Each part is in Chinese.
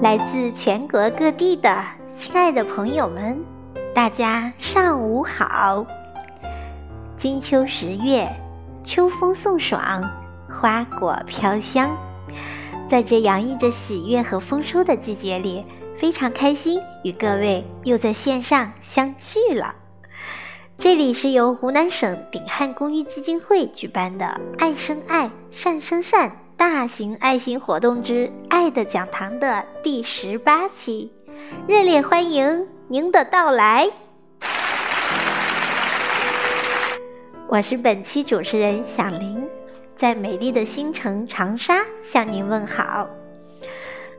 来自全国各地的亲爱的朋友们，大家上午好。金秋十月，秋风送爽，花果飘香，在这洋溢着喜悦和丰收的季节里，非常开心与各位又在线上相聚了。这里是由湖南省鼎汉公益基金会举办的“爱生爱，善生善”大型爱心活动之“爱的讲堂”的第十八期，热烈欢迎您的到来！我是本期主持人小林，在美丽的新城长沙向您问好。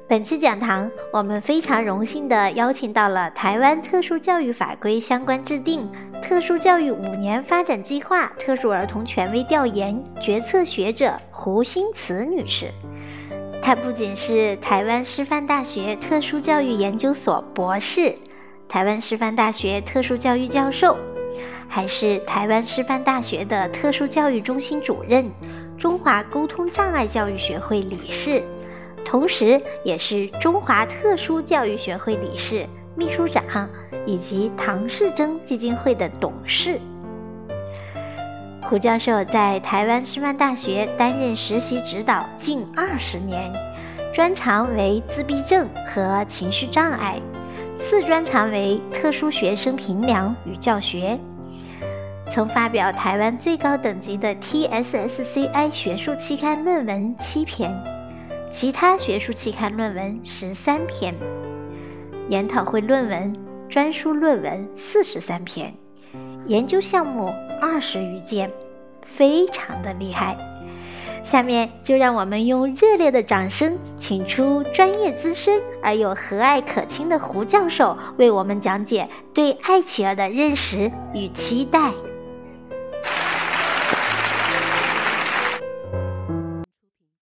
本期讲堂，我们非常荣幸地邀请到了台湾特殊教育法规相关制定、特殊教育五年发展计划特殊儿童权威调研决策学者胡新慈女士。她不仅是台湾师范大学特殊教育研究所博士、台湾师范大学特殊教育教授，还是台湾师范大学的特殊教育中心主任、中华沟通障碍教育学会理事。同时，也是中华特殊教育学会理事、秘书长，以及唐氏珍基金会的董事。胡教授在台湾师范大学担任实习指导近二十年，专长为自闭症和情绪障碍，次专长为特殊学生评量与教学，曾发表台湾最高等级的 TSSCI 学术期刊论文七篇。其他学术期刊论文十三篇，研讨会论文、专书论文四十三篇，研究项目二十余件，非常的厉害。下面就让我们用热烈的掌声，请出专业资深而又和蔼可亲的胡教授，为我们讲解对爱企鹅的认识与期待。